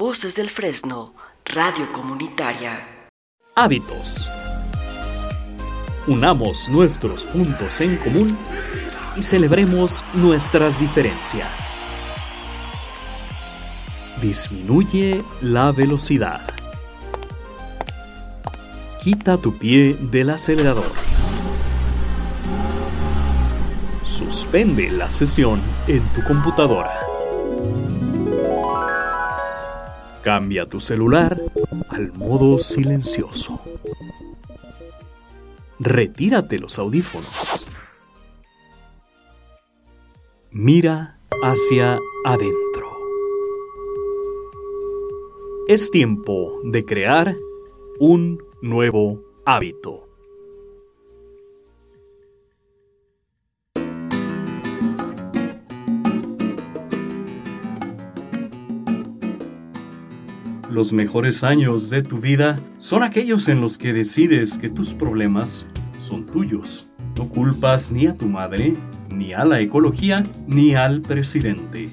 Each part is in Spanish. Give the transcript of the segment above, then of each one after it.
Voces del Fresno, Radio Comunitaria. Hábitos. Unamos nuestros puntos en común y celebremos nuestras diferencias. Disminuye la velocidad. Quita tu pie del acelerador. Suspende la sesión en tu computadora. Cambia tu celular al modo silencioso. Retírate los audífonos. Mira hacia adentro. Es tiempo de crear un nuevo hábito. Los mejores años de tu vida son aquellos en los que decides que tus problemas son tuyos. No culpas ni a tu madre, ni a la ecología, ni al presidente.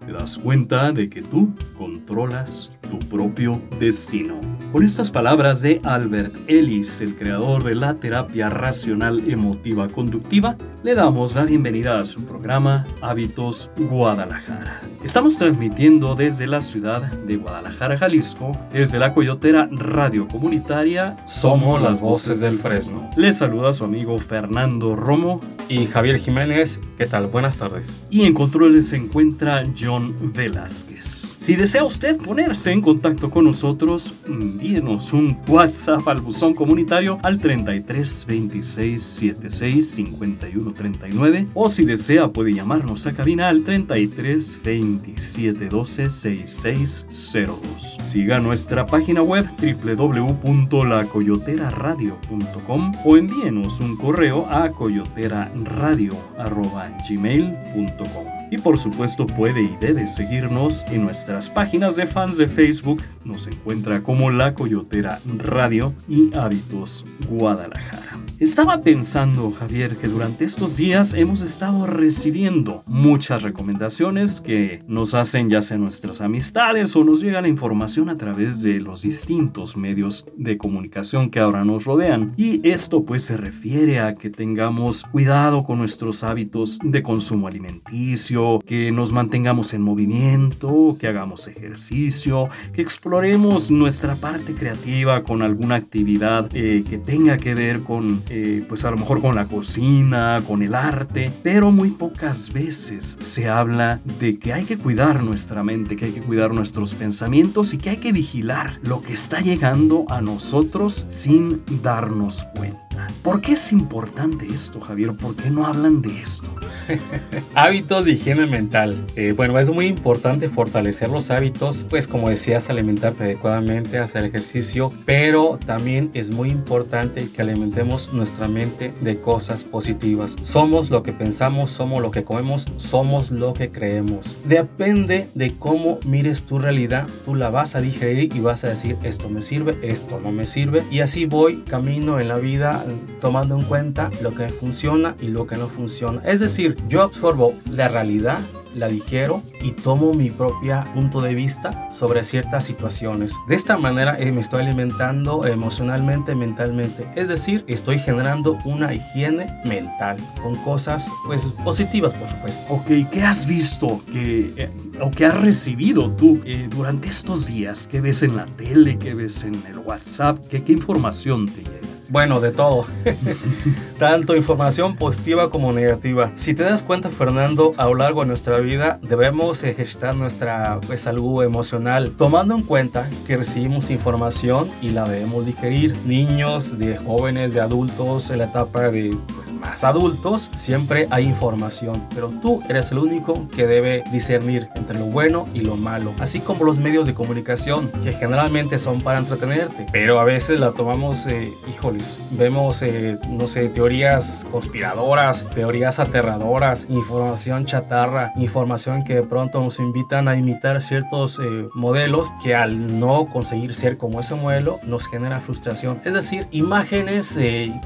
Te das cuenta de que tú controlas tu propio destino. Con estas palabras de Albert Ellis, el creador de la terapia racional emotiva conductiva, le damos la bienvenida a su programa Hábitos Guadalajara. Estamos transmitiendo desde la ciudad de Guadalajara, Jalisco, desde la Coyotera Radio Comunitaria Somos las Voces del Fresno. Le saluda su amigo Fernando Romo y Javier Jiménez. ¿Qué tal? Buenas tardes. Y en controles se encuentra John Velázquez. Si desea usted ponerse en contacto con nosotros, envíenos un WhatsApp al buzón comunitario al 33 26 76 51 39 o si desea puede llamarnos a cabina al 33 27 12 6602. Siga nuestra página web www.lacoyoteraradio.com o envíenos un correo a coyoteraradio.gmail.com. Y por supuesto puede y debe seguirnos en nuestras páginas de fans de Facebook. Nos encuentra como La Coyotera Radio y Hábitos Guadalajara. Estaba pensando, Javier, que durante estos días hemos estado recibiendo muchas recomendaciones que nos hacen ya sea nuestras amistades o nos llega la información a través de los distintos medios de comunicación que ahora nos rodean. Y esto pues se refiere a que tengamos cuidado con nuestros hábitos de consumo alimenticio, que nos mantengamos en movimiento, que hagamos ejercicio, que exploremos nuestra parte creativa con alguna actividad eh, que tenga que ver con eh, pues a lo mejor con la cocina, con el arte, pero muy pocas veces se habla de que hay que cuidar nuestra mente, que hay que cuidar nuestros pensamientos y que hay que vigilar lo que está llegando a nosotros sin darnos cuenta. ¿Por qué es importante esto, Javier? ¿Por qué no hablan de esto? hábitos de higiene mental. Eh, bueno, es muy importante fortalecer los hábitos, pues como decías, alimentarte adecuadamente, hacer ejercicio, pero también es muy importante que alimentemos nuestra mente de cosas positivas. Somos lo que pensamos, somos lo que comemos, somos lo que creemos. Depende de cómo mires tu realidad, tú la vas a digerir y vas a decir, esto me sirve, esto no me sirve, y así voy camino en la vida tomando en cuenta lo que funciona y lo que no funciona. Es decir, yo absorbo la realidad, la digiero y tomo mi propio punto de vista sobre ciertas situaciones. De esta manera eh, me estoy alimentando emocionalmente, mentalmente. Es decir, estoy generando una higiene mental con cosas pues positivas, por supuesto. Ok, ¿qué has visto que, eh, o qué has recibido tú eh, durante estos días? ¿Qué ves en la tele? ¿Qué ves en el WhatsApp? ¿Qué, qué información te llega? Bueno, de todo. Tanto información positiva como negativa. Si te das cuenta, Fernando, a lo largo de nuestra vida debemos ejercitar nuestra pues, salud emocional, tomando en cuenta que recibimos información y la debemos digerir. Niños, de jóvenes, de adultos, en la etapa de pues, más adultos, siempre hay información, pero tú eres el único que debe discernir entre lo bueno y lo malo, así como los medios de comunicación, que generalmente son para entretenerte, pero a veces la tomamos, eh, híjoles, vemos, eh, no sé, teorías conspiradoras, teorías aterradoras, información chatarra, información que de pronto nos invitan a imitar ciertos eh, modelos que al no conseguir ser como ese modelo nos genera frustración. Es decir, imágenes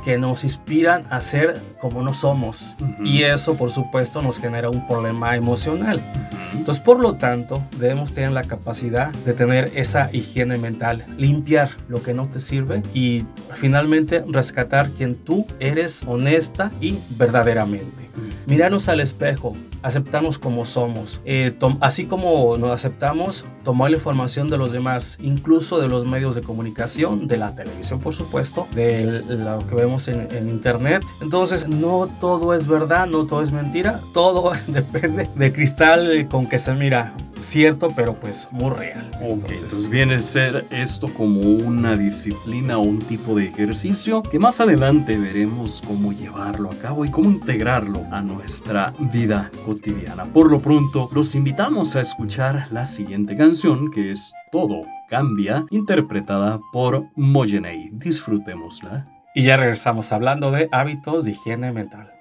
que nos inspiran a ser como no somos. Y eso, por supuesto, nos genera un problema emocional. Entonces, por lo tanto, debemos tener la capacidad de tener esa higiene mental, limpiar lo que no te sirve y finalmente rescatar quien tú eres honesta y verdaderamente. Mirarnos al espejo, aceptarnos como somos. Eh, así como nos aceptamos, tomar la información de los demás, incluso de los medios de comunicación, de la televisión, por supuesto, de lo que vemos en, en internet. Entonces, no todo es verdad, no todo es mentira, todo depende de cristal con que se mira cierto, pero pues muy real. entonces, viene a ser esto como una disciplina o un tipo de ejercicio que más adelante veremos cómo llevarlo a cabo y cómo integrarlo a nuestra vida cotidiana. Por lo pronto, los invitamos a escuchar la siguiente canción que es Todo Cambia, interpretada por Moyenei. Disfrutémosla. Y ya regresamos hablando de hábitos de higiene mental.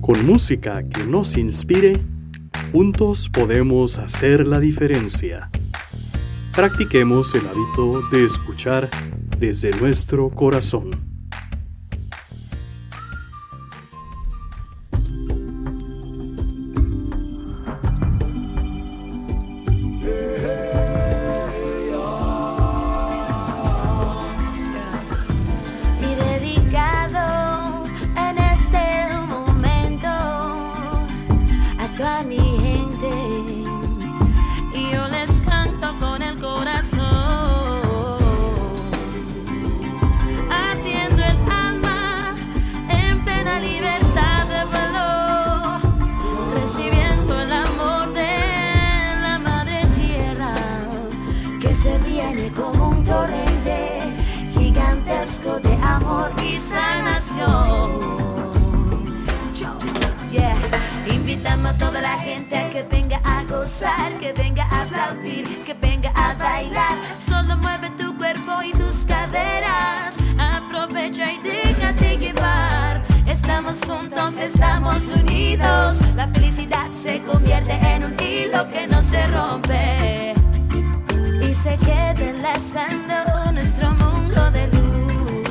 Con música que nos inspire Juntos podemos hacer la diferencia. Practiquemos el hábito de escuchar desde nuestro corazón. viene como un torrente gigantesco de amor y sanación. Yeah. Invitamos a toda la gente a que venga a gozar, que venga a aplaudir, que venga a bailar. Solo mueve tu cuerpo y tus caderas. Aprovecha y déjate llevar. Estamos juntos, estamos unidos. La felicidad se convierte en un hilo que no se rompe se quede enlazando nuestro mundo de luz.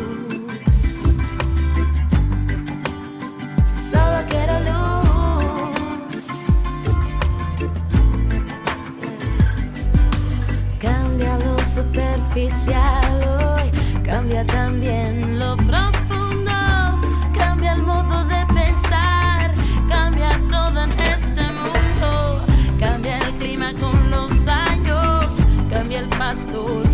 Solo quiero luz. Cambia lo superficial hoy, cambia también lo profundo. my soul.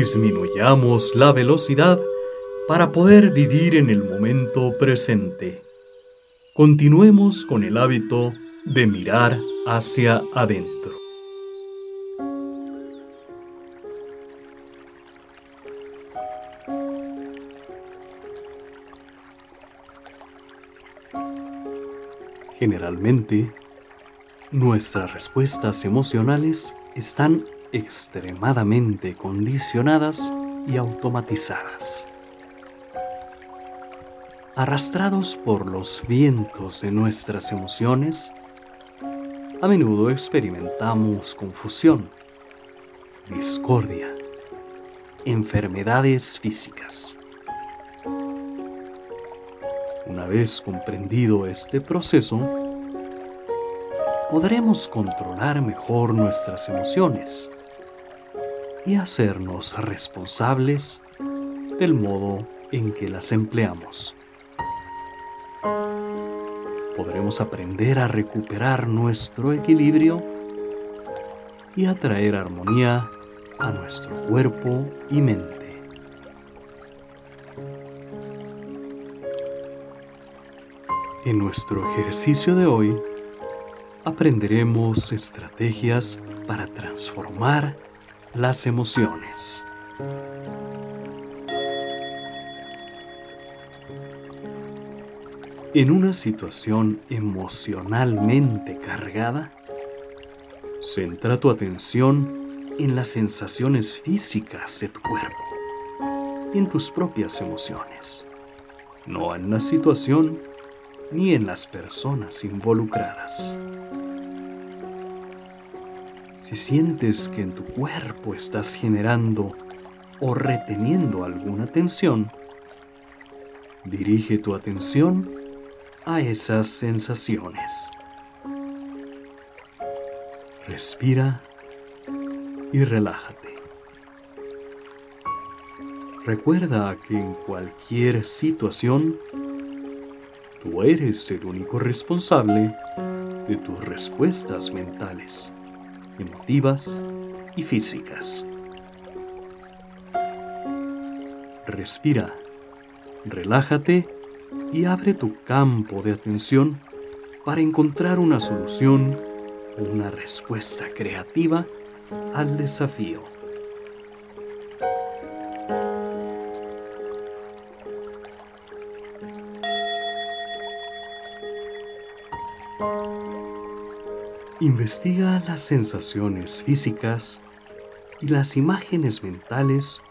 Disminuyamos la velocidad para poder vivir en el momento presente. Continuemos con el hábito de mirar hacia adentro. Generalmente, nuestras respuestas emocionales están extremadamente condicionadas y automatizadas. Arrastrados por los vientos de nuestras emociones, a menudo experimentamos confusión, discordia, enfermedades físicas. Una vez comprendido este proceso, podremos controlar mejor nuestras emociones y hacernos responsables del modo en que las empleamos. Podremos aprender a recuperar nuestro equilibrio y a traer armonía a nuestro cuerpo y mente. En nuestro ejercicio de hoy aprenderemos estrategias para transformar las emociones. En una situación emocionalmente cargada, centra tu atención en las sensaciones físicas de tu cuerpo en tus propias emociones, no en la situación ni en las personas involucradas. Si sientes que en tu cuerpo estás generando o reteniendo alguna tensión, dirige tu atención a esas sensaciones. Respira y relájate. Recuerda que en cualquier situación Tú eres el único responsable de tus respuestas mentales, emotivas y físicas. Respira, relájate y abre tu campo de atención para encontrar una solución o una respuesta creativa al desafío. Investiga las sensaciones físicas y las imágenes mentales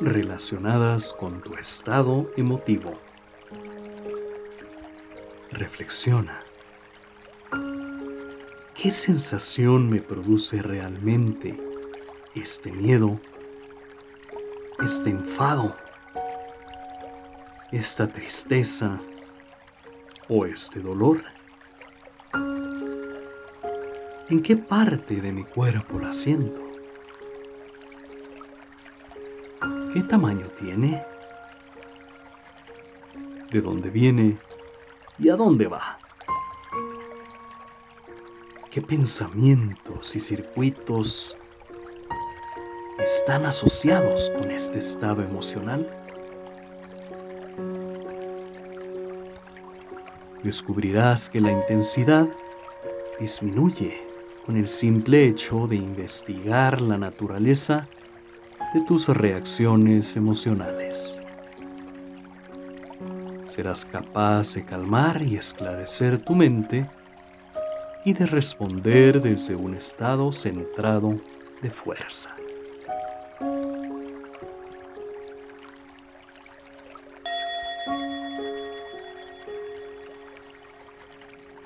relacionadas con tu estado emotivo. Reflexiona. ¿Qué sensación me produce realmente este miedo, este enfado, esta tristeza o este dolor? ¿En qué parte de mi cuerpo la siento? ¿Qué tamaño tiene? ¿De dónde viene y a dónde va? ¿Qué pensamientos y circuitos están asociados con este estado emocional? Descubrirás que la intensidad disminuye con el simple hecho de investigar la naturaleza de tus reacciones emocionales. Serás capaz de calmar y esclarecer tu mente y de responder desde un estado centrado de fuerza.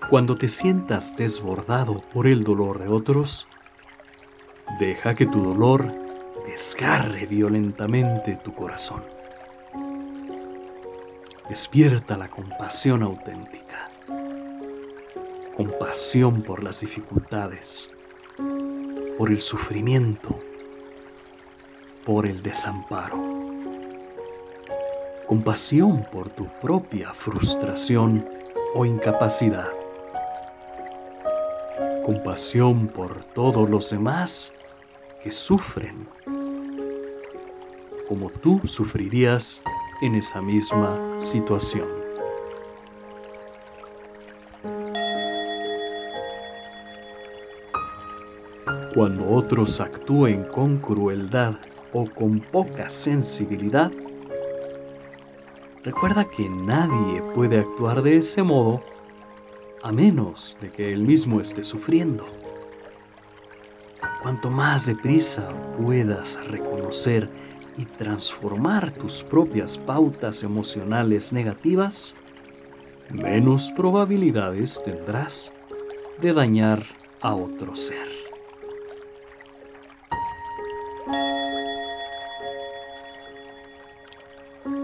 Cuando te sientas desbordado por el dolor de otros, deja que tu dolor desgarre violentamente tu corazón. Despierta la compasión auténtica, compasión por las dificultades, por el sufrimiento, por el desamparo, compasión por tu propia frustración o incapacidad compasión por todos los demás que sufren como tú sufrirías en esa misma situación. Cuando otros actúen con crueldad o con poca sensibilidad, recuerda que nadie puede actuar de ese modo a menos de que él mismo esté sufriendo. Cuanto más deprisa puedas reconocer y transformar tus propias pautas emocionales negativas, menos probabilidades tendrás de dañar a otro ser.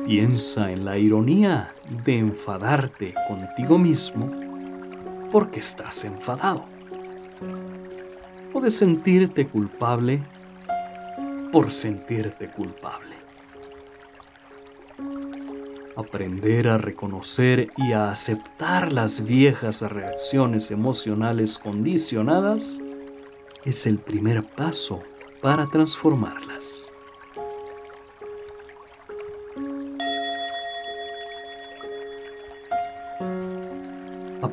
Piensa en la ironía de enfadarte contigo mismo porque estás enfadado. O de sentirte culpable por sentirte culpable. Aprender a reconocer y a aceptar las viejas reacciones emocionales condicionadas es el primer paso para transformarlas.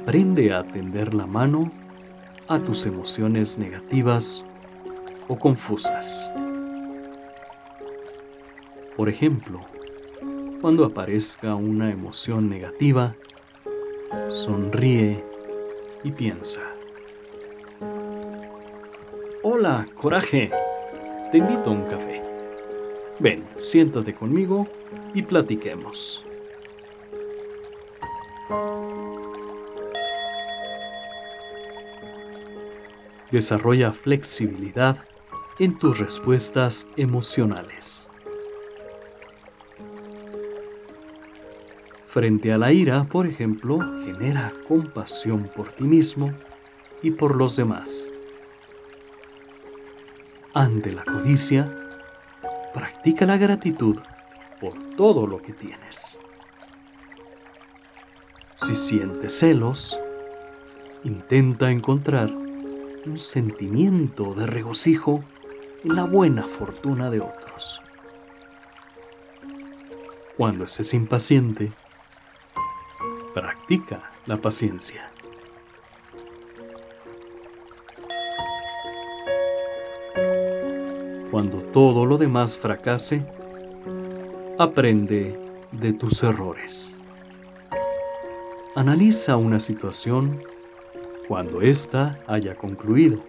Aprende a tender la mano a tus emociones negativas o confusas. Por ejemplo, cuando aparezca una emoción negativa, sonríe y piensa. Hola, coraje. Te invito a un café. Ven, siéntate conmigo y platiquemos. Desarrolla flexibilidad en tus respuestas emocionales. Frente a la ira, por ejemplo, genera compasión por ti mismo y por los demás. Ante la codicia, practica la gratitud por todo lo que tienes. Si sientes celos, intenta encontrar un sentimiento de regocijo en la buena fortuna de otros. Cuando estés impaciente, practica la paciencia. Cuando todo lo demás fracase, aprende de tus errores. Analiza una situación cuando ésta haya concluido.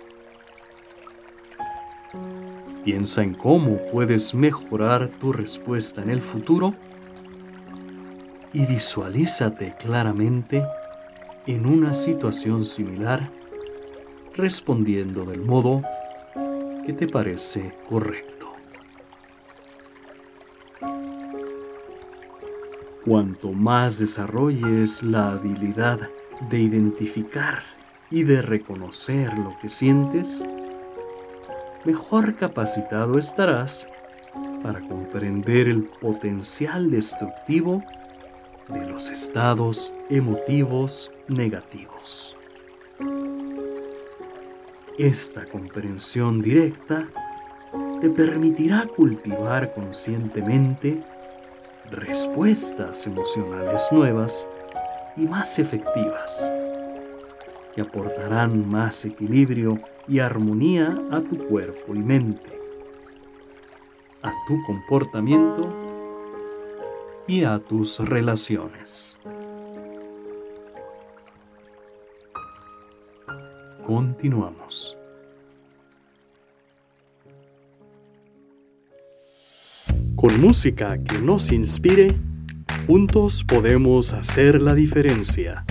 Piensa en cómo puedes mejorar tu respuesta en el futuro y visualízate claramente en una situación similar respondiendo del modo que te parece correcto. Cuanto más desarrolles la habilidad de identificar y de reconocer lo que sientes, mejor capacitado estarás para comprender el potencial destructivo de los estados emotivos negativos. Esta comprensión directa te permitirá cultivar conscientemente respuestas emocionales nuevas y más efectivas que aportarán más equilibrio y armonía a tu cuerpo y mente, a tu comportamiento y a tus relaciones. Continuamos. Con música que nos inspire, juntos podemos hacer la diferencia.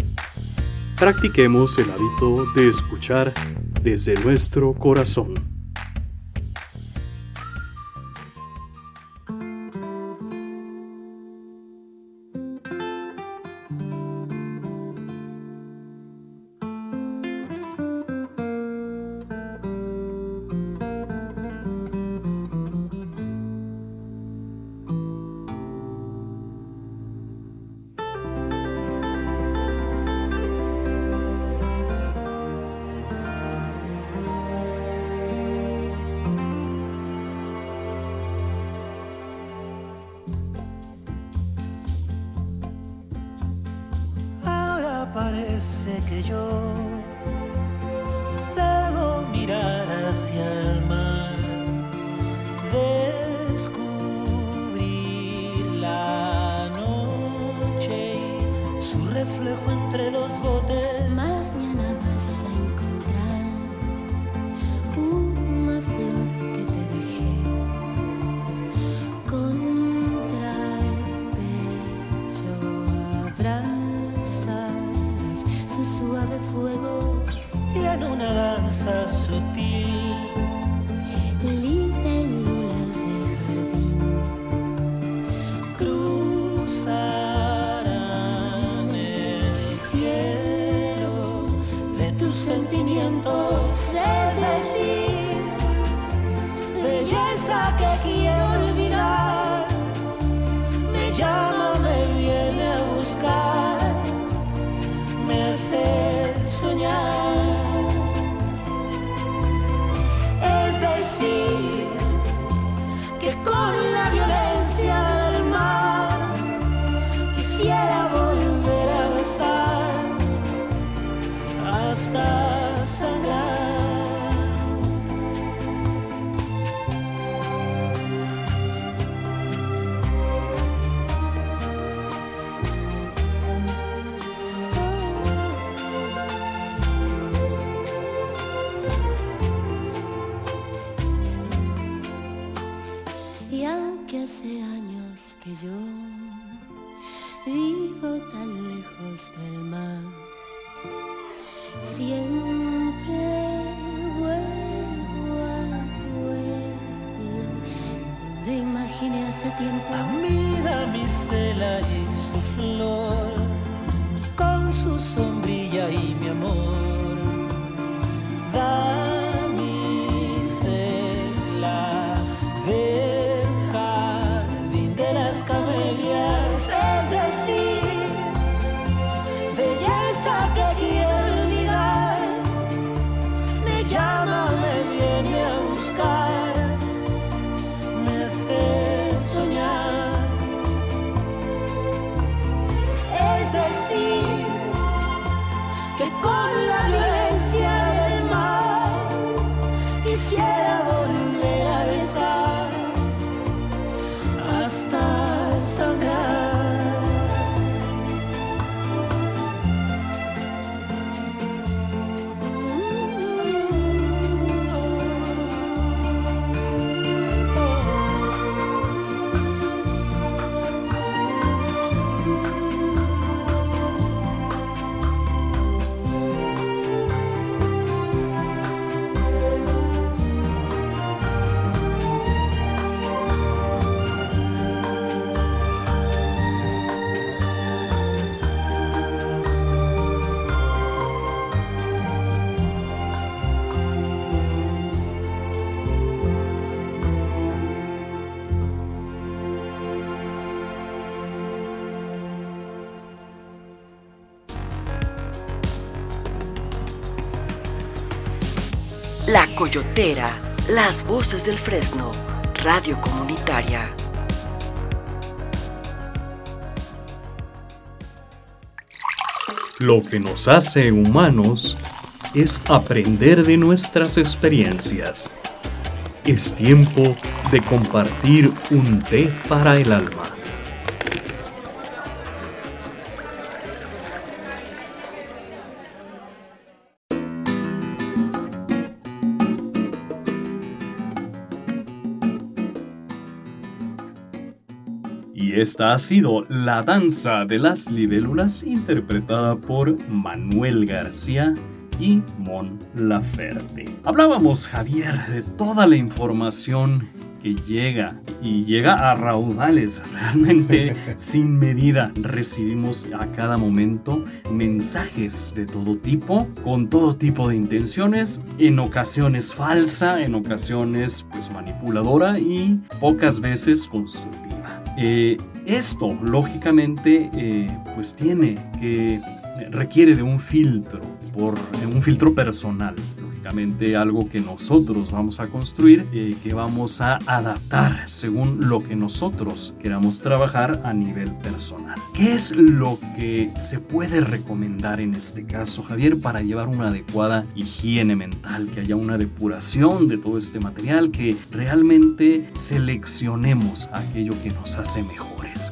Practiquemos el hábito de escuchar desde nuestro corazón. Tus sentimientos. Es decir, belleza que quiero imaginé hace Coyotera, las voces del Fresno, radio comunitaria. Lo que nos hace humanos es aprender de nuestras experiencias. Es tiempo de compartir un té para el alma. Y esta ha sido La Danza de las Libélulas interpretada por Manuel García y Mon Laferte. Hablábamos, Javier, de toda la información que llega y llega a raudales realmente sin medida. Recibimos a cada momento mensajes de todo tipo, con todo tipo de intenciones, en ocasiones falsa, en ocasiones pues manipuladora y pocas veces constructiva. Eh, esto, lógicamente, eh, pues tiene que requiere de un filtro, por, de un filtro personal, algo que nosotros vamos a construir, eh, que vamos a adaptar según lo que nosotros queramos trabajar a nivel personal. ¿Qué es lo que se puede recomendar en este caso, Javier, para llevar una adecuada higiene mental, que haya una depuración de todo este material, que realmente seleccionemos aquello que nos hace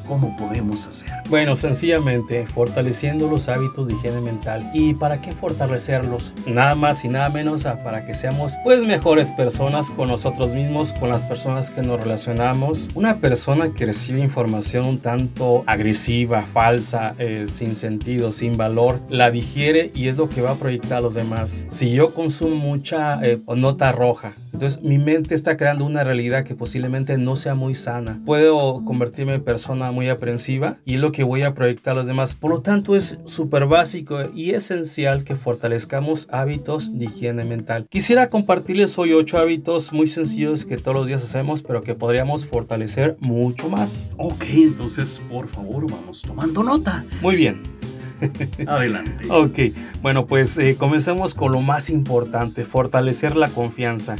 ¿Cómo podemos hacer? Bueno, sencillamente fortaleciendo los hábitos de higiene mental. ¿Y para qué fortalecerlos? Nada más y nada menos a para que seamos pues mejores personas con nosotros mismos, con las personas que nos relacionamos. Una persona que recibe información un tanto agresiva, falsa, eh, sin sentido, sin valor, la digiere y es lo que va a proyectar a los demás. Si yo consumo mucha eh, nota roja, entonces mi mente está creando una realidad que posiblemente no sea muy sana. Puedo convertirme en persona muy aprensiva y es lo que voy a proyectar a los demás. Por lo tanto es súper básico y esencial que fortalezcamos hábitos de higiene mental. Quisiera compartirles hoy ocho hábitos muy sencillos que todos los días hacemos pero que podríamos fortalecer mucho más. Ok, entonces por favor vamos tomando nota. Muy bien. Adelante. Ok, bueno pues eh, comencemos con lo más importante, fortalecer la confianza.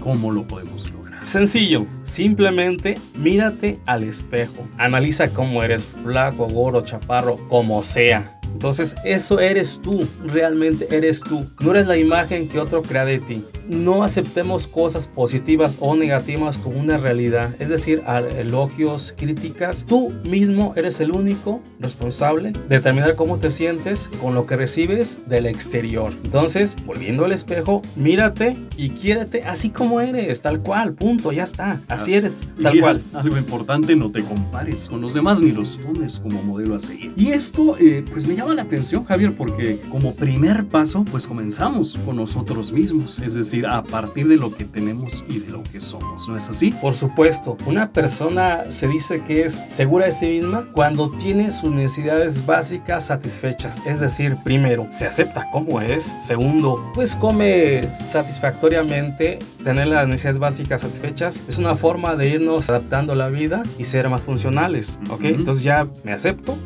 ¿Cómo lo podemos lograr? Sencillo, simplemente mírate al espejo, analiza cómo eres, flaco, gordo, chaparro, como sea. Entonces, eso eres tú, realmente eres tú. No eres la imagen que otro crea de ti. No aceptemos cosas positivas o negativas como una realidad, es decir, elogios, críticas. Tú mismo eres el único responsable de determinar cómo te sientes con lo que recibes del exterior. Entonces, volviendo al espejo, mírate y quiérete así como eres, tal cual, punto, ya está. Así, eres, tal cual. Algo importante, no te compares con los demás ni los tomes como modelo a seguir. Y esto, eh, pues me llama la atención, Javier, porque como primer paso, pues comenzamos con nosotros mismos, es decir, a partir de lo que tenemos y de lo que somos, ¿no es así? Por supuesto, una persona se dice que es segura de sí misma cuando tiene sus necesidades básicas satisfechas, es decir, primero, se acepta como es, segundo, pues come satisfactoriamente, tener las necesidades básicas satisfechas es una forma de irnos adaptando a la vida y ser más funcionales, ¿ok? Entonces ya me acepto,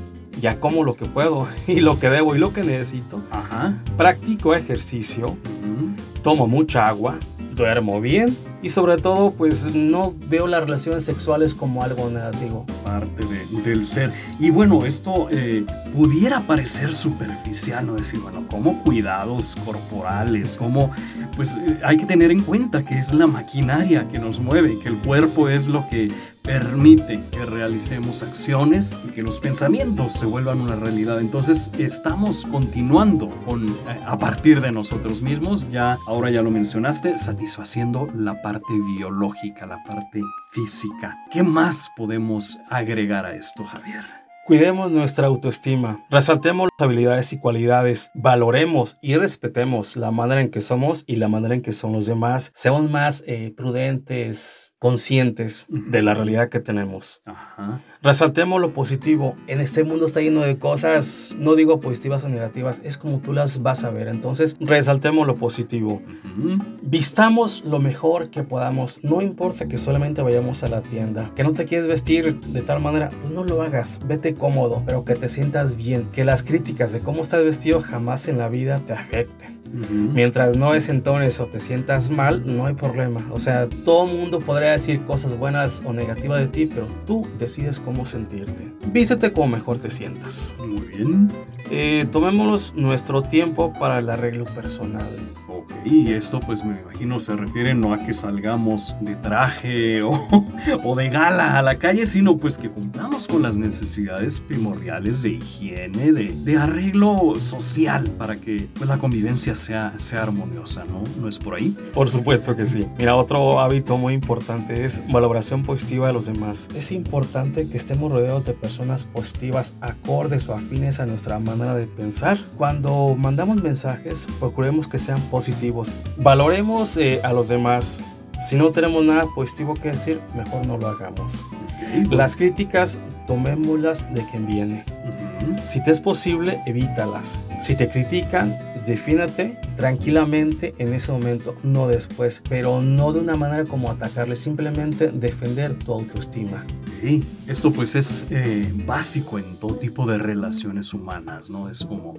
ya como lo que puedo y lo que debo y lo que necesito. Ajá. Practico ejercicio, tomo mucha agua, duermo bien y sobre todo pues no veo las relaciones sexuales como algo negativo. Parte del ser. Y bueno, esto eh, pudiera parecer superficial, ¿no? Decir, bueno, como cuidados corporales, como pues eh, hay que tener en cuenta que es la maquinaria que nos mueve, que el cuerpo es lo que permite que realicemos acciones y que los pensamientos se vuelvan una realidad. Entonces estamos continuando con, eh, a partir de nosotros mismos, ya ahora ya lo mencionaste, satisfaciendo la parte biológica, la parte física. ¿Qué más podemos agregar a esto, Javier? Cuidemos nuestra autoestima, resaltemos las habilidades y cualidades, valoremos y respetemos la manera en que somos y la manera en que son los demás. Seamos más eh, prudentes, conscientes de la realidad que tenemos. Ajá. Resaltemos lo positivo. En este mundo está lleno de cosas, no digo positivas o negativas, es como tú las vas a ver. Entonces, resaltemos lo positivo. Vistamos lo mejor que podamos. No importa que solamente vayamos a la tienda. Que no te quieres vestir de tal manera, pues no lo hagas. Vete cómodo, pero que te sientas bien. Que las críticas de cómo estás vestido jamás en la vida te afecten. Mientras no desentones o te sientas mal, no hay problema. O sea, todo el podría decir cosas buenas o negativas de ti, pero tú decides cómo sentirte. Vístete como mejor te sientas. Muy bien. Eh, tomémonos nuestro tiempo para el arreglo personal. Ok, y esto pues me imagino se refiere no a que salgamos de traje o, o de gala a la calle, sino pues que cumplamos con las necesidades primordiales de higiene, de, de arreglo social para que pues, la convivencia sea, sea armoniosa, ¿no? ¿No es por ahí? Por supuesto que sí. Mira, otro hábito muy importante es valoración positiva de los demás. Es importante que estemos rodeados de personas positivas, acordes o afines a nuestra manera de pensar. Cuando mandamos mensajes, procuremos que sean positivos. Valoremos eh, a los demás. Si no tenemos nada positivo que decir, mejor no lo hagamos. Las críticas, tomémoslas de quien viene. Si te es posible, evítalas. Si te critican, defínate tranquilamente en ese momento, no después, pero no de una manera como atacarle, simplemente defender tu autoestima. Ok, Esto pues es eh, básico en todo tipo de relaciones humanas, ¿no? Es como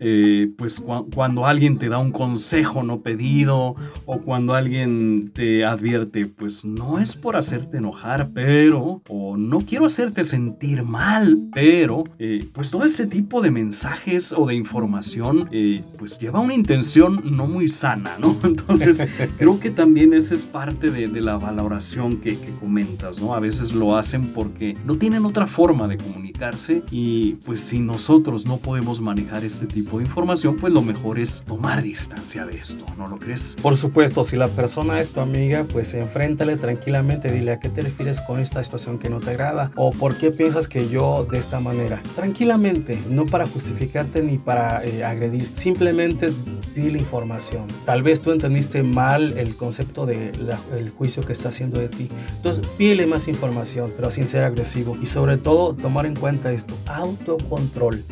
eh, pues cuando alguien te da un consejo no pedido o cuando alguien te advierte, pues no es por hacerte enojar, pero, o no quiero hacerte sentir mal, pero, eh, pues todo este tipo de mensajes o de información, eh, pues lleva una intención no muy sana, ¿no? Entonces, creo que también esa es parte de, la valoración que, que comentas, ¿no? A veces lo hacen porque no tienen otra forma de comunicarse y pues si nosotros no podemos manejar este tipo de información, pues lo mejor es tomar distancia de esto, ¿no lo crees? Por supuesto, si la persona es tu amiga, pues enfréntale tranquilamente, dile a qué te refieres con esta situación que no te agrada o por qué piensas que yo de esta manera. Tranquilamente, no para justificarte ni para eh, agredir, simplemente dile información. Tal vez tú entendiste mal el concepto del el juicio que está haciendo de ti. Entonces, pídele más información, pero sin ser agresivo y sobre todo tomar en cuenta esto, autocontrol.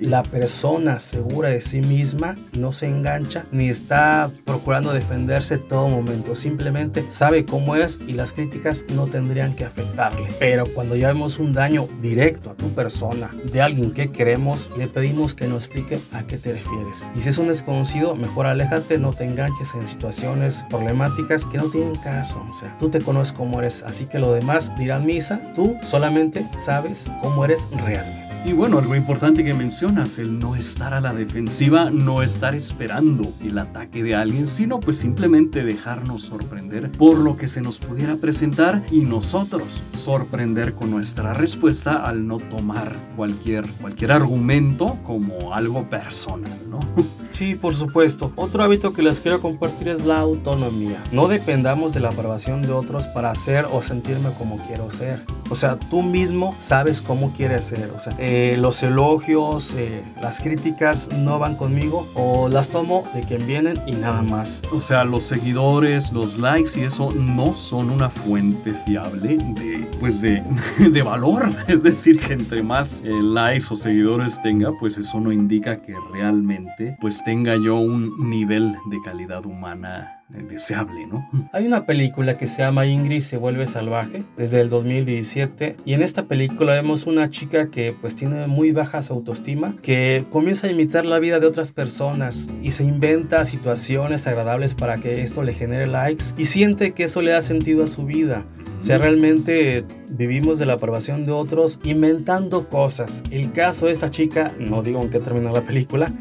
La persona segura de sí misma no se engancha ni está procurando defenderse todo momento. Simplemente sabe cómo es y las críticas no tendrían que afectarle. Pero cuando ya vemos un daño directo a tu persona, de alguien que queremos, le pedimos que nos explique a qué te refieres. Y si es un desconocido, mejor aléjate, no te enganches en situaciones problemáticas que no tienen caso. O sea, tú te conoces cómo eres, así que lo demás dirán misa, tú solamente sabes cómo eres realmente. Y bueno, algo importante que mencionas, el no estar a la defensiva, no estar esperando el ataque de alguien, sino pues simplemente dejarnos sorprender por lo que se nos pudiera presentar y nosotros sorprender con nuestra respuesta al no tomar cualquier, cualquier argumento como algo personal, ¿no? Sí, por supuesto. Otro hábito que les quiero compartir es la autonomía. No dependamos de la aprobación de otros para hacer o sentirme como quiero ser. O sea, tú mismo sabes cómo quieres ser. O sea, eh, los elogios, eh, las críticas no van conmigo o las tomo de quien vienen y nada más. O sea, los seguidores, los likes y eso no son una fuente fiable de, pues de, de valor. Es decir, que entre más eh, likes o seguidores tenga, pues eso no indica que realmente pues tenga yo un nivel de calidad humana deseable, ¿no? Hay una película que se llama Ingrid se vuelve salvaje desde el 2017 y en esta película vemos una chica que pues tiene muy bajas autoestima que comienza a imitar la vida de otras personas y se inventa situaciones agradables para que esto le genere likes y siente que eso le da sentido a su vida. O sea, realmente vivimos de la aprobación de otros inventando cosas. El caso de esa chica, no digo en qué termina la película,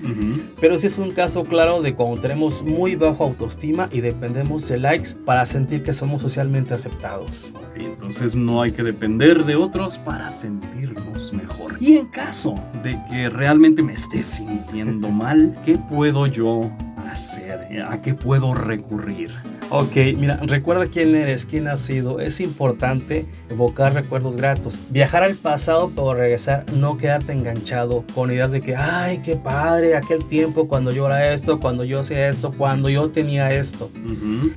pero sí es un caso claro de cuando tenemos muy bajo autoestima y dependemos de likes para sentir que somos socialmente aceptados. entonces no hay que depender de otros para sentirnos mejor. Y en caso de que realmente me esté sintiendo mal, ¿qué puedo yo hacer? ¿A qué puedo recurrir? Ok, mira, recuerda quién eres, quién has sido. Es importante evocar recuerdos gratos. Viajar al pasado pero regresar, no quedarte enganchado con ideas de que, ay, qué padre, aquel tiempo cuando yo era esto, cuando yo hacía esto, cuando yo tenía esto.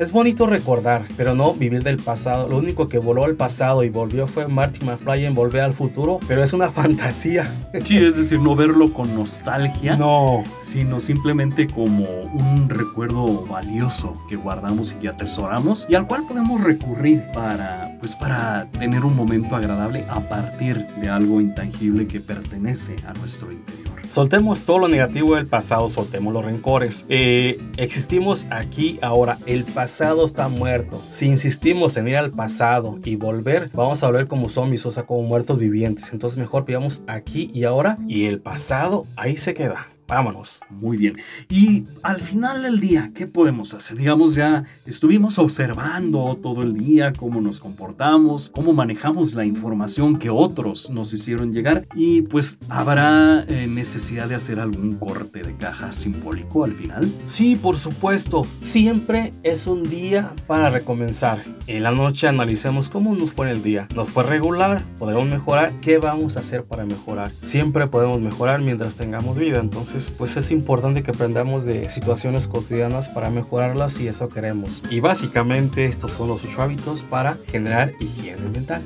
Es bonito recordar, pero no vivir del pasado. Lo único que voló al pasado y volvió fue Marty McFly en Volver al Futuro, pero es una fantasía. Sí, es decir, no verlo con nostalgia. No. Sino simplemente como un recuerdo valioso que guardamos y atesoramos y al cual podemos recurrir para, pues, para tener un momento agradable a partir de algo intangible que pertenece a nuestro interior. Soltemos todo lo negativo del pasado, soltemos los rencores. Eh, existimos aquí ahora, el pasado está muerto. Si insistimos en ir al pasado y volver, vamos a volver como zombies, o sea, como muertos vivientes. Entonces mejor pidamos aquí y ahora y el pasado ahí se queda. Vámonos. Muy bien. Y al final del día, ¿qué podemos hacer? Digamos, ya estuvimos observando todo el día cómo nos comportamos, cómo manejamos la información que otros nos hicieron llegar y pues habrá eh, necesidad de hacer algún corte de caja simbólico al final. Sí, por supuesto. Siempre es un día para recomenzar. En la noche analicemos cómo nos fue el día. ¿Nos fue regular? ¿Podemos mejorar? ¿Qué vamos a hacer para mejorar? Siempre podemos mejorar mientras tengamos vida. Entonces, pues es importante que aprendamos de situaciones cotidianas para mejorarlas si eso queremos. Y básicamente estos son los ocho hábitos para generar higiene mental.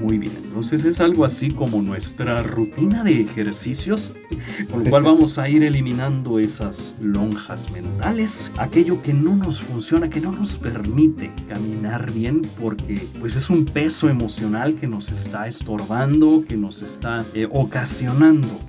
Muy bien, entonces es algo así como nuestra rutina de ejercicios, con lo cual vamos a ir eliminando esas lonjas mentales, aquello que no nos funciona, que no nos permite caminar bien, porque pues es un peso emocional que nos está estorbando, que nos está eh, ocasionando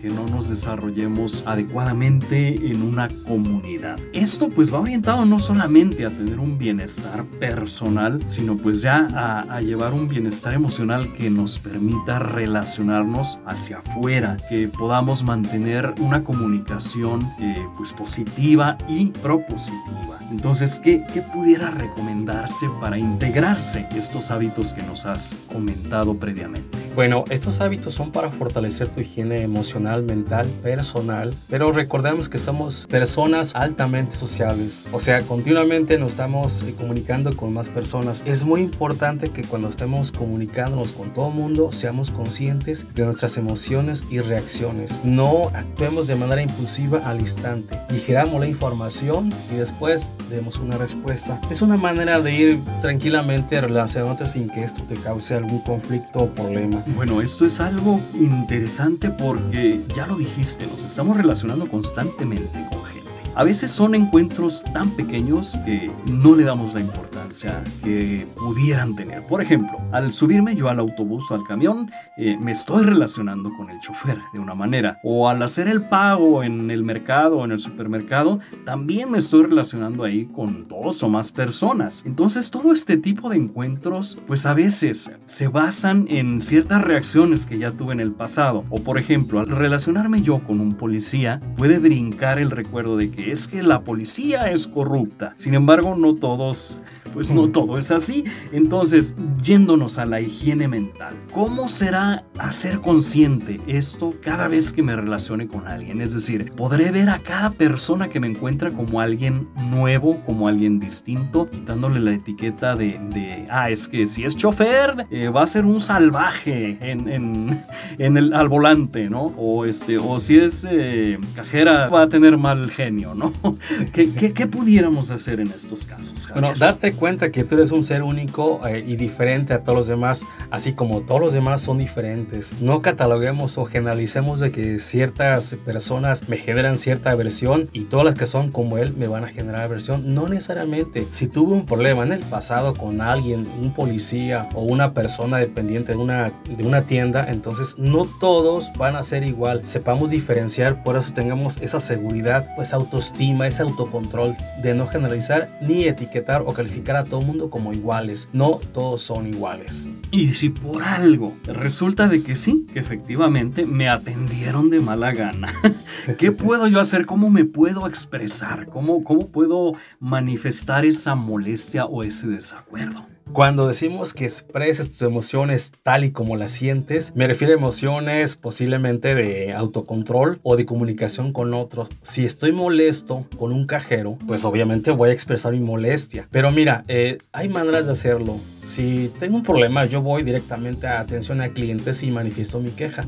que no nos desarrollemos adecuadamente en una comunidad. Esto pues va orientado no solamente a tener un bienestar personal, sino pues ya a, a llevar un bienestar emocional que nos permita relacionarnos hacia afuera, que podamos mantener una comunicación eh, pues positiva y propositiva. Entonces, ¿qué, ¿qué pudiera recomendarse para integrarse estos hábitos que nos has comentado previamente? Bueno, estos hábitos son para fortalecer tu higiene emocional, mental, personal, pero recordemos que somos personas altamente sociables, o sea, continuamente nos estamos eh, comunicando con más personas. Es muy importante que cuando estemos comunicándonos con todo mundo seamos conscientes de nuestras emociones y reacciones. No actuemos de manera impulsiva al instante. Digeramos la información y después demos una respuesta. Es una manera de ir tranquilamente relacionándote sin que esto te cause algún conflicto o problema. Bueno, esto es algo interesante porque ya lo dijiste, nos estamos relacionando constantemente con gente. A veces son encuentros tan pequeños que no le damos la importancia que pudieran tener. Por ejemplo, al subirme yo al autobús o al camión, eh, me estoy relacionando con el chofer de una manera. O al hacer el pago en el mercado o en el supermercado, también me estoy relacionando ahí con dos o más personas. Entonces todo este tipo de encuentros, pues a veces se basan en ciertas reacciones que ya tuve en el pasado. O por ejemplo, al relacionarme yo con un policía, puede brincar el recuerdo de que es que la policía es corrupta. Sin embargo, no todos, pues no todo es así. Entonces, yéndonos a la higiene mental, ¿cómo será hacer consciente esto cada vez que me relacione con alguien? Es decir, podré ver a cada persona que me encuentra como alguien nuevo, como alguien distinto, quitándole la etiqueta de, de ah, es que si es chofer, eh, va a ser un salvaje en, en, en el, al volante, ¿no? O, este, o si es eh, cajera, va a tener mal genio, ¿no? ¿Qué, qué, qué pudiéramos hacer en estos casos? Javier? Bueno, darte cuenta que tú eres un ser único eh, y diferente a todos los demás, así como todos los demás son diferentes. No cataloguemos o generalicemos de que ciertas personas me generan cierta aversión y todas las que son como él me van a generar aversión. No necesariamente. Si tuve un problema en el pasado con alguien, un policía o una persona dependiente de una, de una tienda, entonces no todos van a ser igual. Sepamos diferenciar, por eso tengamos esa seguridad, pues autoestima, ese autocontrol de no generalizar ni etiquetar o calificar a todo mundo como iguales. No todos son iguales. Y si por algo resulta de que sí, que efectivamente me atendieron de mala gana, ¿qué puedo yo hacer? ¿Cómo me puedo expresar? ¿Cómo, cómo puedo manifestar esa molestia o ese desacuerdo? Cuando decimos que expreses tus emociones tal y como las sientes, me refiero a emociones posiblemente de autocontrol o de comunicación con otros. Si estoy molesto con un cajero, pues obviamente voy a expresar mi molestia. Pero mira, eh, hay maneras de hacerlo. Si tengo un problema, yo voy directamente a atención a clientes y manifiesto mi queja.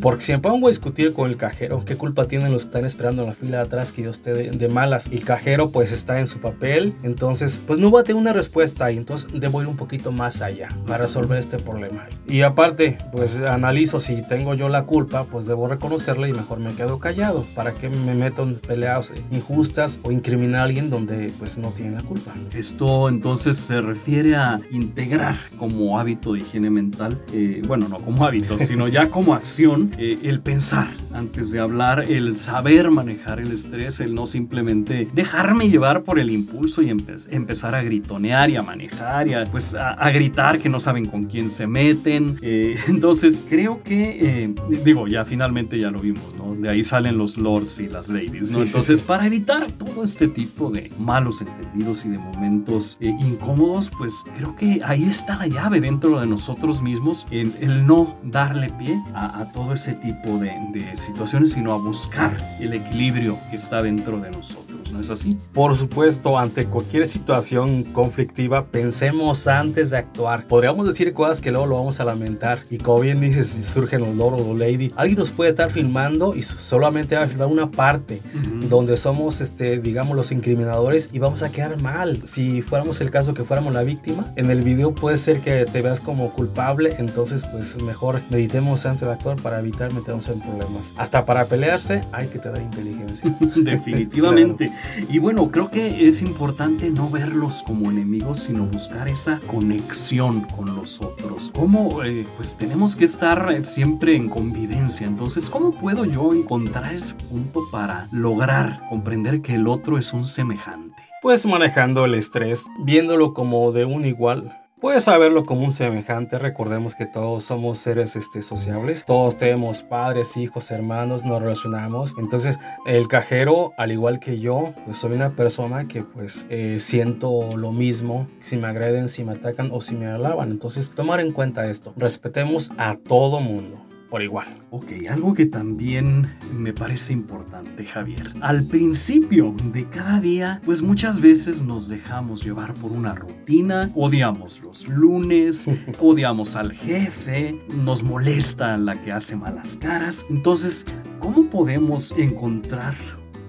Porque si me pongo a discutir con el cajero, ¿qué culpa tienen los que están esperando en la fila de atrás que yo esté de, de malas? El cajero pues está en su papel, entonces pues no voy a tener una respuesta ahí, entonces debo ir un poquito más allá para resolver este problema. Y aparte, pues analizo si tengo yo la culpa, pues debo reconocerla y mejor me quedo callado. ¿Para que me meto en peleas injustas o incriminar a alguien donde pues no tiene la culpa? Esto entonces se refiere a integrar como hábito de higiene mental, eh, bueno, no como hábito, sino ya como acción, eh, el pensar antes de hablar, el saber manejar el estrés, el no simplemente dejarme llevar por el impulso y empe- empezar a gritonear y a manejar y a, pues, a, a gritar que no saben con quién se meten. Eh, entonces, creo que, eh, digo, ya finalmente ya lo vimos, ¿no? De ahí salen los lords y las ladies, ¿no? Sí, sí, Entonces, sí. para evitar todo este tipo de malos entendidos y de momentos eh, incómodos, pues creo que ahí está la llave dentro de nosotros mismos, en el no darle pie a, a todo ese tipo de, de situaciones, sino a buscar el equilibrio que está dentro de nosotros. ¿no es así? Por supuesto, ante cualquier situación conflictiva, pensemos antes de actuar. Podríamos decir cosas que luego lo vamos a lamentar. Y como bien dices, si surgen los lord o lady, alguien nos puede estar filmando y solamente va a filmar una parte donde somos, este, digamos, los incriminadores y vamos a quedar mal. Si fuéramos el caso que fuéramos la víctima, en el video puede ser que te veas como culpable, entonces pues mejor meditemos antes de actuar para evitar meternos en problemas. Hasta para pelearse hay que tener inteligencia. Definitivamente. Y bueno, creo que es importante no verlos como enemigos, sino buscar esa conexión con los otros. ¿Cómo? Eh, pues tenemos que estar siempre en convivencia. Entonces, ¿cómo puedo yo encontrar ese punto para lograr comprender que el otro es un semejante? Pues manejando el estrés, viéndolo como de un igual, Puedes saberlo como un semejante, recordemos que todos somos seres este, sociables, todos tenemos padres, hijos, hermanos, nos relacionamos, entonces el cajero, al igual que yo, pues soy una persona que pues eh, siento lo mismo si me agreden, si me atacan o si me alaban, entonces tomar en cuenta esto, respetemos a todo mundo por igual. Ok, algo que también me parece importante, Javier. Al principio de cada día, pues muchas veces nos dejamos llevar por una rutina, odiamos los lunes, odiamos al jefe, nos molesta la que hace malas caras. Entonces, ¿cómo podemos encontrar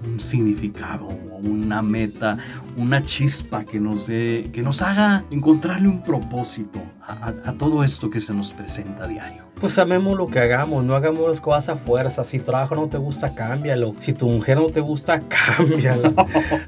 un significado, una meta, una chispa que nos dé, que nos haga encontrarle un propósito a, todo esto que se nos presenta a diario. Pues amemos lo que hagamos, no hagamos las cosas a fuerza. Si trabajo no te gusta, cámbialo. Si tu mujer no te gusta, cámbiala.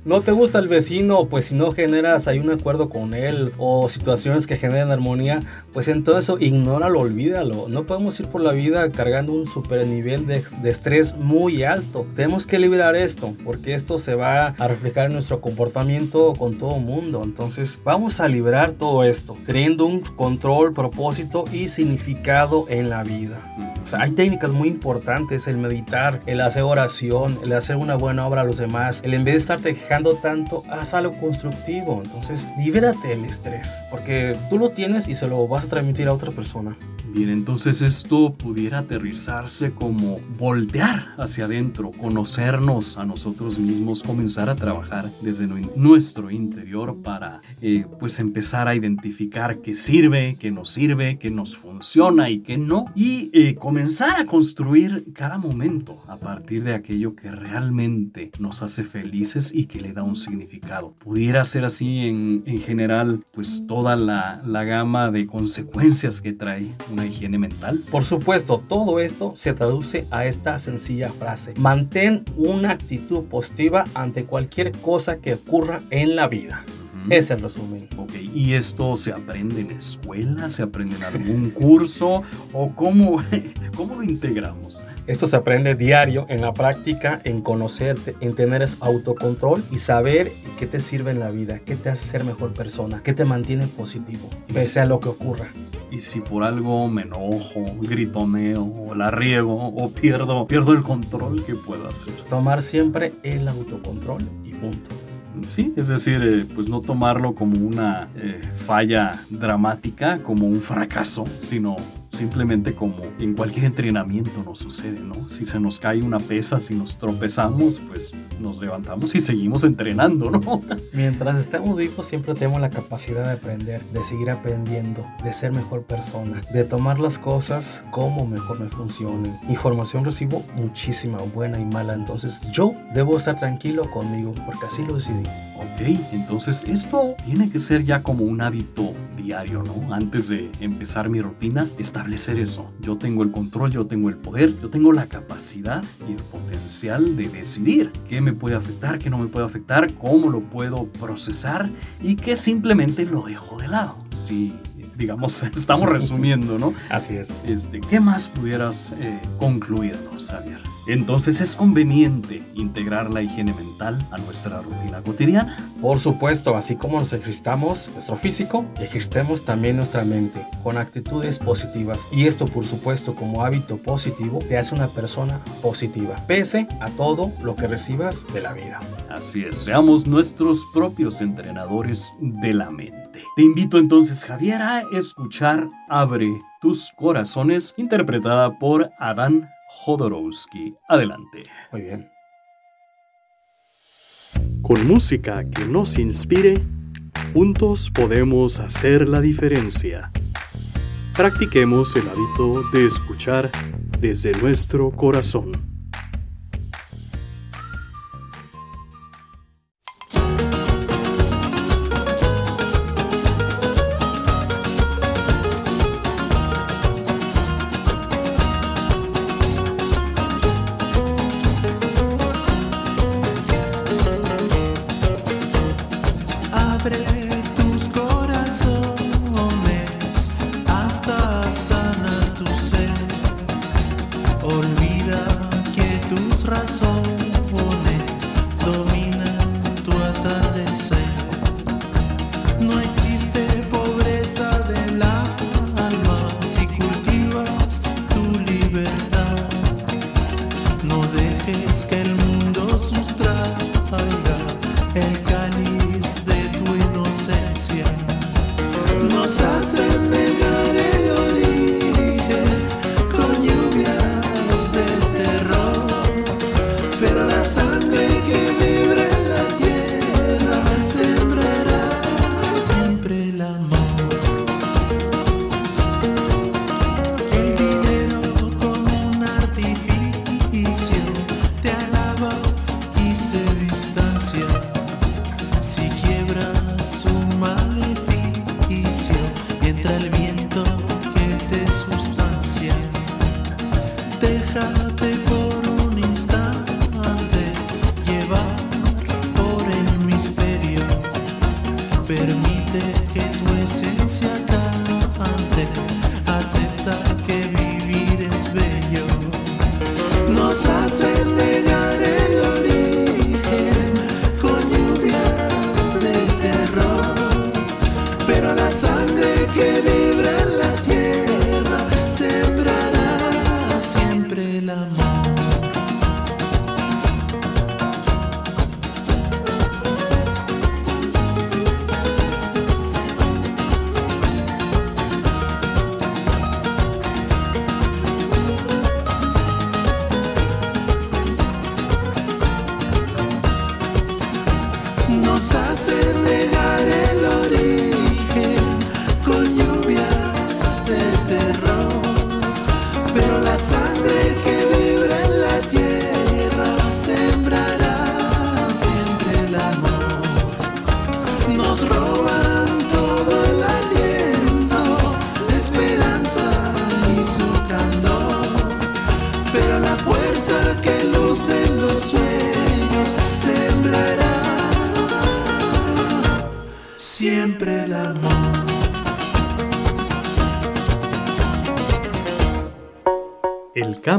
no te gusta el vecino, pues si no generas hay un acuerdo con él o situaciones que generen armonía, pues entonces ignóralo, olvídalo. No podemos ir por la vida cargando un super nivel de, de estrés muy alto. Tenemos que liberar esto, porque esto se va a reflejar en nuestro comportamiento con todo mundo. Entonces, vamos a liberar todo esto, teniendo un control, propósito y significado en la vida. O sea, hay técnicas muy importantes, el meditar, el hacer oración, el hacer una buena obra a los demás, el en vez de estarte quejando tanto, haz algo constructivo. Entonces, libérate del estrés, porque tú lo tienes y se lo vas a transmitir a otra persona. Bien, entonces esto pudiera aterrizarse como voltear hacia adentro, conocernos a nosotros mismos, comenzar a trabajar desde nuestro interior para eh, pues empezar a identificar qué sirve, qué no sirve, qué nos funciona y qué no. Y eh, comenzar a construir cada momento a partir de aquello que realmente nos hace felices y que le da un significado. Pudiera ser así en, en general pues toda la, la gama de consecuencias que trae una higiene mental? Por supuesto, todo esto se traduce a esta sencilla frase. Mantén una actitud positiva ante cualquier cosa que ocurra en la vida. Es el resumen. Ok, ¿y esto se aprende en escuela? ¿Se aprende en algún curso? ¿O cómo, cómo lo integramos? Esto se aprende diario, en la práctica, en conocerte, en tener autocontrol y saber qué te sirve en la vida, qué te hace ser mejor persona, qué te mantiene positivo, pese a lo que ocurra. Y si por algo me enojo, gritoneo, o la riego, o pierdo, pierdo el control, ¿qué puedo hacer? Tomar siempre el autocontrol y punto. Sí, es decir, eh, pues no tomarlo como una eh, falla dramática, como un fracaso, sino simplemente como en cualquier entrenamiento nos sucede, ¿no? Si se nos cae una pesa, si nos tropezamos, pues nos levantamos y seguimos entrenando, ¿no? Mientras estemos vivos siempre tenemos la capacidad de aprender, de seguir aprendiendo, de ser mejor persona, de tomar las cosas como mejor me funcionen. Información recibo muchísima, buena y mala, entonces yo debo estar tranquilo conmigo porque así lo decidí. Ok, entonces esto tiene que ser ya como un hábito diario, ¿no? Antes de empezar mi rutina, establecer eso. Yo tengo el control, yo tengo el poder, yo tengo la capacidad y el potencial de decidir qué me puede afectar, qué no me puede afectar, cómo lo puedo procesar y qué simplemente lo dejo de lado. Si digamos, estamos resumiendo, ¿no? Así es. Este, ¿Qué más pudieras eh, concluirnos, Javier? Entonces es conveniente integrar la higiene mental a nuestra rutina cotidiana. Por supuesto, así como nos ejercitamos nuestro físico, ejercitemos también nuestra mente con actitudes positivas. Y esto, por supuesto, como hábito positivo, te hace una persona positiva, pese a todo lo que recibas de la vida. Así es, seamos nuestros propios entrenadores de la mente. Te invito entonces, Javier, a escuchar Abre tus corazones, interpretada por Adán Jodorowsky. Adelante. Muy bien. Con música que nos inspire, juntos podemos hacer la diferencia. Practiquemos el hábito de escuchar desde nuestro corazón.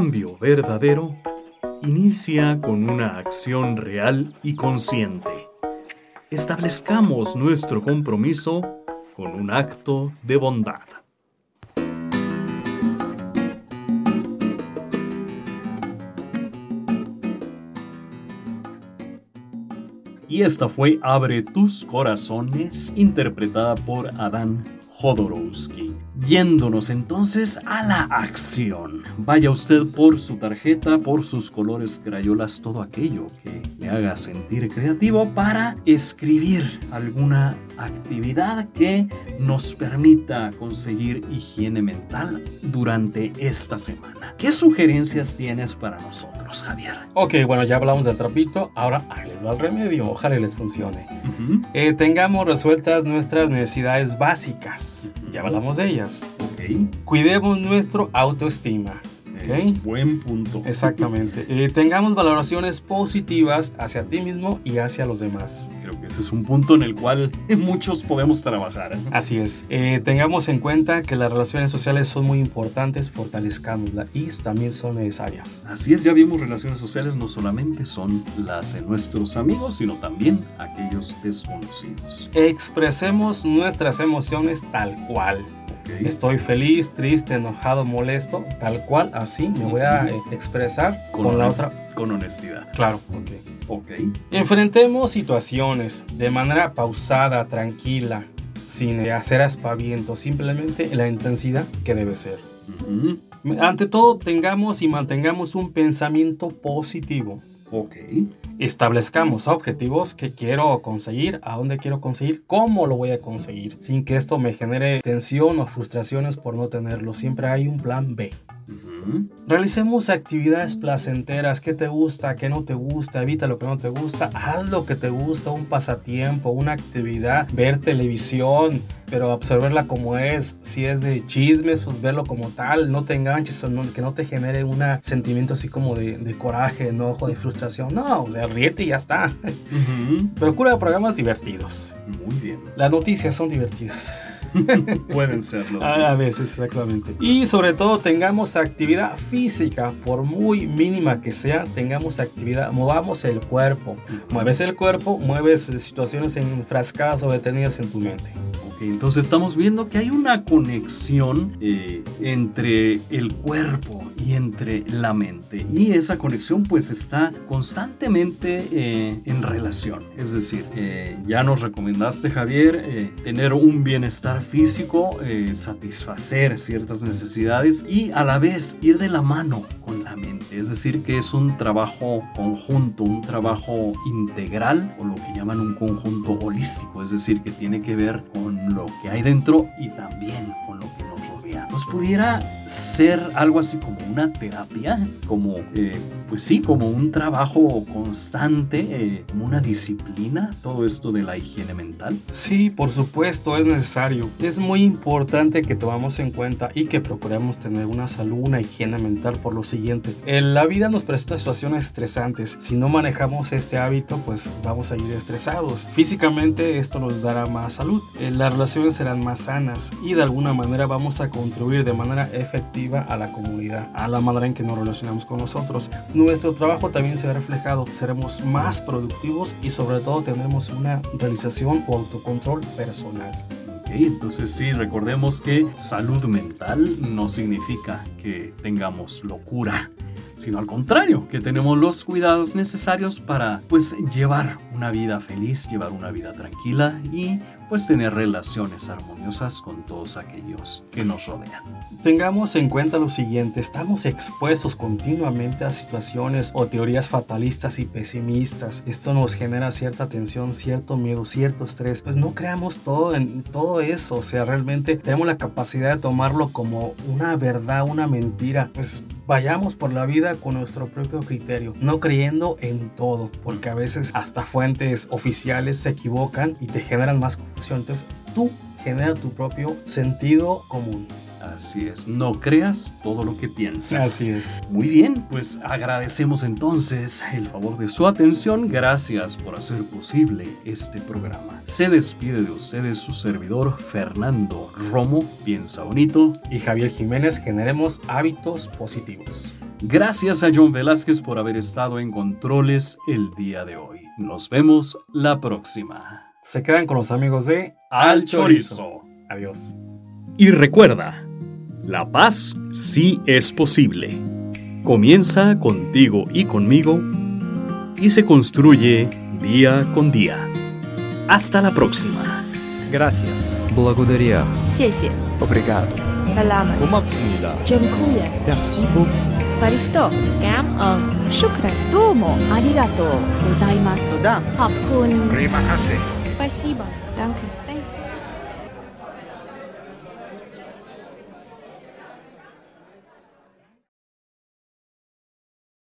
Cambio verdadero inicia con una acción real y consciente. Establezcamos nuestro compromiso con un acto de bondad. Y esta fue Abre tus corazones, interpretada por Adán Jodorowsky. Yéndonos entonces a la acción. Vaya usted por su tarjeta, por sus colores, crayolas, todo aquello que le haga sentir creativo para escribir alguna actividad que nos permita conseguir higiene mental durante esta semana. ¿Qué sugerencias tienes para nosotros, Javier? Ok, bueno, ya hablamos del trapito, ahora ahí les va el remedio, ojalá les funcione. Eh, tengamos resueltas nuestras necesidades básicas, ya hablamos de ellas. Ok. Cuidemos nuestro autoestima. Eh, ¿ok? Buen punto. Exactamente. Eh, tengamos valoraciones positivas hacia ti mismo y hacia los demás. Ese es un punto en el cual muchos podemos trabajar. Así es. Eh, tengamos en cuenta que las relaciones sociales son muy importantes, fortalezcámoslas y también son necesarias. Así es, ya vimos relaciones sociales no solamente son las de nuestros amigos, sino también aquellos desconocidos. Expresemos nuestras emociones tal cual. Estoy feliz, triste, enojado, molesto, tal cual, así me voy a eh, expresar con, la honest- otra. Con honestidad. Claro, ok. Ok. Enfrentemos situaciones de manera pausada, tranquila, sin hacer aspavientos, simplemente en la intensidad que debe ser. Ujú. Ante todo, tengamos y mantengamos un pensamiento positivo. Ok. Establezcamos objetivos que quiero conseguir, a dónde quiero conseguir, cómo lo voy a conseguir, sin que esto me genere tensión o frustraciones por no tenerlo. Siempre hay un plan B. Ujú. Realicemos actividades placenteras, qué te gusta, qué no te gusta, evita lo que no te gusta, haz lo que te gusta, un pasatiempo, una actividad, ver televisión, pero absorberla como es, si es de chismes, pues verlo como tal, no te enganches, o no- que no te genere un sentimiento así como de, de coraje, enojo, de frustración, no, o sea, ríete y ya está. Procura programas divertidos. Muy bien. Las noticias son divertidas. Pueden serlo. sí. A veces, exactamente. Y sobre todo tengamos actividad física, por muy mínima que sea, tengamos actividad, movamos el cuerpo. Mueves el cuerpo, mueves situaciones enfrascadas o detenidas en tu mente. Ok, entonces estamos viendo que hay una conexión eh, entre el cuerpo y entre la mente. Y esa conexión pues está constantemente eh, en relación. Es decir, eh, ya nos recomendaste Javier eh, tener un bienestar físico, satisfacer ciertas necesidades y a la vez ir de la mano con la mente. Es decir, que es un trabajo conjunto, un trabajo integral o lo que llaman un conjunto holístico. Es decir, que tiene que ver con lo que hay dentro y también con lo que nos rodea. Nos pudiera ser algo así como una terapia, como, eh, pues sí, como un trabajo constante, eh, como una disciplina, todo esto de la higiene mental. Sí, por supuesto, es necesario. Es muy importante que tomamos en cuenta y que procuremos tener una salud, una higiene mental por lo siguiente. En la vida nos presenta situaciones estresantes. Si no manejamos este hábito, pues vamos a ir estresados. Físicamente esto nos dará más salud. Eh, Las relaciones serán más sanas y de alguna manera vamos a contribuir de manera efectiva a la comunidad, a la manera en que nos relacionamos con nosotros. Nuestro trabajo también se ve reflejado. Seremos más productivos y sobre todo tendremos una realización o autocontrol personal. Ok, entonces sí, recordemos que salud mental no significa que tengamos locura, sino al contrario, que tenemos los cuidados necesarios para pues llevar una vida feliz, llevar una vida tranquila y pues tener relaciones armoniosas con todos aquellos que nos rodean. Tengamos en cuenta lo siguiente, estamos expuestos continuamente a situaciones o teorías fatalistas y pesimistas. Esto nos genera cierta tensión, cierto miedo, cierto estrés. Pues no creamos todo en todo eso, o sea, realmente tenemos la capacidad de tomarlo como una verdad, una mentira. Pues vayamos por la vida con nuestro propio criterio, no creyendo en todo, porque a veces hasta fuentes oficiales se equivocan y te generan más confusión. Entonces, tú genera tu propio sentido común. Así es, no creas todo lo que piensas. Así es. Muy bien, pues agradecemos entonces el favor de su atención. Gracias por hacer posible este programa. Se despide de ustedes su servidor Fernando Romo. Piensa bonito. Y Javier Jiménez generemos hábitos positivos. Gracias a John Velázquez por haber estado en controles el día de hoy. Nos vemos la próxima. Se quedan con los amigos de Al Chorizo. Adiós. Y recuerda, la paz sí es posible. Comienza contigo y conmigo y se construye día con día. Hasta la próxima. Gracias. Благодаря. 谢谢. Obrigado. Салам. Кумацмида. Джанкуя. Merci beaucoup. Paristo. Cảm ơn. Shukran. Domo. Arigato. Gozaimasu. Туда. Хапкун. Прима Спасибо. Danke.